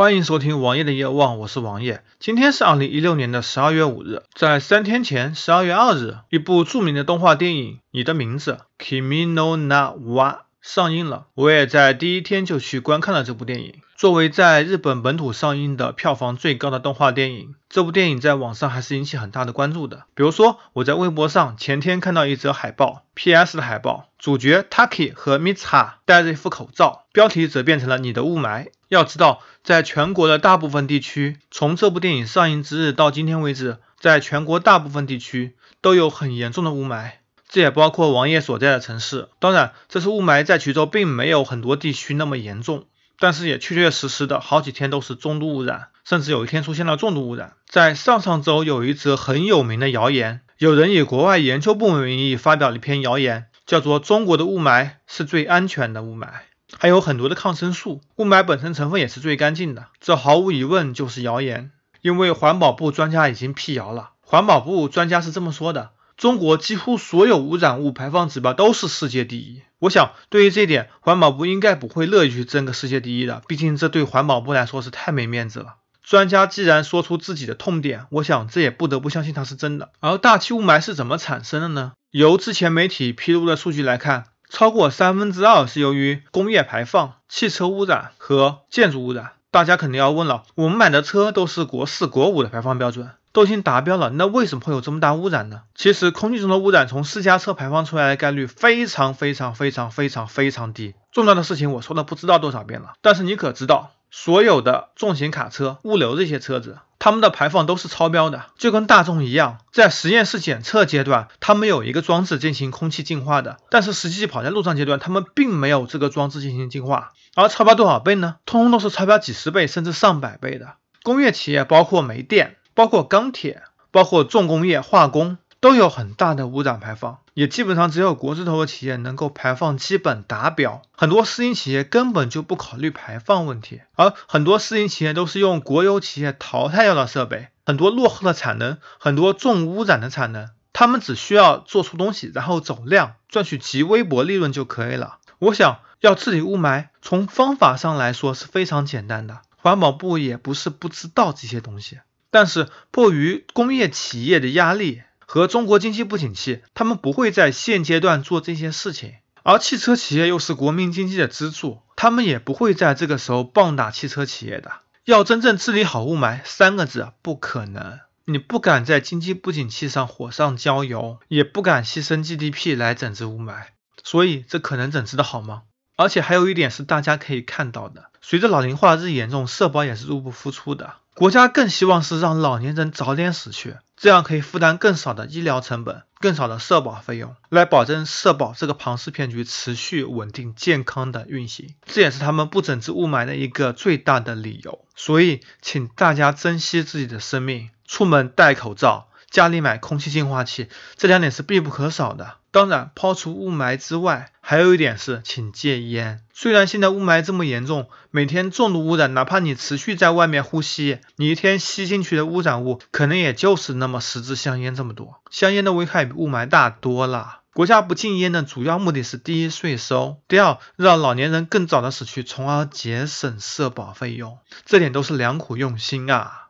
欢迎收听王爷的夜望，我是王爷。今天是二零一六年的十二月五日，在三天前，十二月二日，一部著名的动画电影《你的名字》（Kimi no Na wa） 上映了。我也在第一天就去观看了这部电影。作为在日本本土上映的票房最高的动画电影，这部电影在网上还是引起很大的关注的。比如说，我在微博上前天看到一则海报，PS 的海报，主角 Taki 和 Mitsuha 戴着一副口罩，标题则变成了“你的雾霾”。要知道，在全国的大部分地区，从这部电影上映之日到今天为止，在全国大部分地区都有很严重的雾霾，这也包括王爷所在的城市。当然，这次雾霾在衢州并没有很多地区那么严重。但是也确确实实的好几天都是中度污染，甚至有一天出现了重度污染。在上上周有一则很有名的谣言，有人以国外研究部门名义发表了一篇谣言，叫做“中国的雾霾是最安全的雾霾”，还有很多的抗生素，雾霾本身成分也是最干净的。这毫无疑问就是谣言，因为环保部专家已经辟谣了。环保部专家是这么说的。中国几乎所有污染物排放指标都是世界第一。我想，对于这一点，环保部应该不会乐意去争个世界第一的，毕竟这对环保部来说是太没面子了。专家既然说出自己的痛点，我想这也不得不相信他是真的。而大气雾霾是怎么产生的呢？由之前媒体披露的数据来看，超过三分之二是由于工业排放、汽车污染和建筑污染。大家肯定要问了，我们买的车都是国四、国五的排放标准。都已经达标了，那为什么会有这么大污染呢？其实空气中的污染从私家车排放出来的概率非常非常非常非常非常低。重要的事情我说了不知道多少遍了，但是你可知道，所有的重型卡车、物流这些车子，他们的排放都是超标的，就跟大众一样，在实验室检测阶段，他们有一个装置进行空气净化的，但是实际跑在路上阶段，他们并没有这个装置进行净化，而超标多少倍呢？通通都是超标几十倍甚至上百倍的。工业企业包括煤电。包括钢铁，包括重工业、化工，都有很大的污染排放，也基本上只有国字头的企业能够排放基本达标，很多私营企业根本就不考虑排放问题，而很多私营企业都是用国有企业淘汰掉的设备，很多落后的产能，很多重污染的产能，他们只需要做出东西，然后走量，赚取极微薄利润就可以了。我想要治理雾霾，从方法上来说是非常简单的，环保部也不是不知道这些东西。但是迫于工业企业的压力和中国经济不景气，他们不会在现阶段做这些事情。而汽车企业又是国民经济的支柱，他们也不会在这个时候棒打汽车企业的。要真正治理好雾霾，三个字不可能。你不敢在经济不景气上火上浇油，也不敢牺牲 GDP 来整治雾霾，所以这可能整治的好吗？而且还有一点是大家可以看到的，随着老龄化日益严重，社保也是入不敷出的。国家更希望是让老年人早点死去，这样可以负担更少的医疗成本、更少的社保费用，来保证社保这个庞氏骗局持续稳定健康的运行。这也是他们不整治雾霾的一个最大的理由。所以，请大家珍惜自己的生命，出门戴口罩。家里买空气净化器，这两点是必不可少的。当然，抛除雾霾之外，还有一点是，请戒烟。虽然现在雾霾这么严重，每天重度污染，哪怕你持续在外面呼吸，你一天吸进去的污染物，可能也就是那么十支香烟这么多。香烟的危害比雾霾大多了。国家不禁烟的主要目的是：第一，税收；第二，让老年人更早的死去，从而节省社保费用。这点都是良苦用心啊。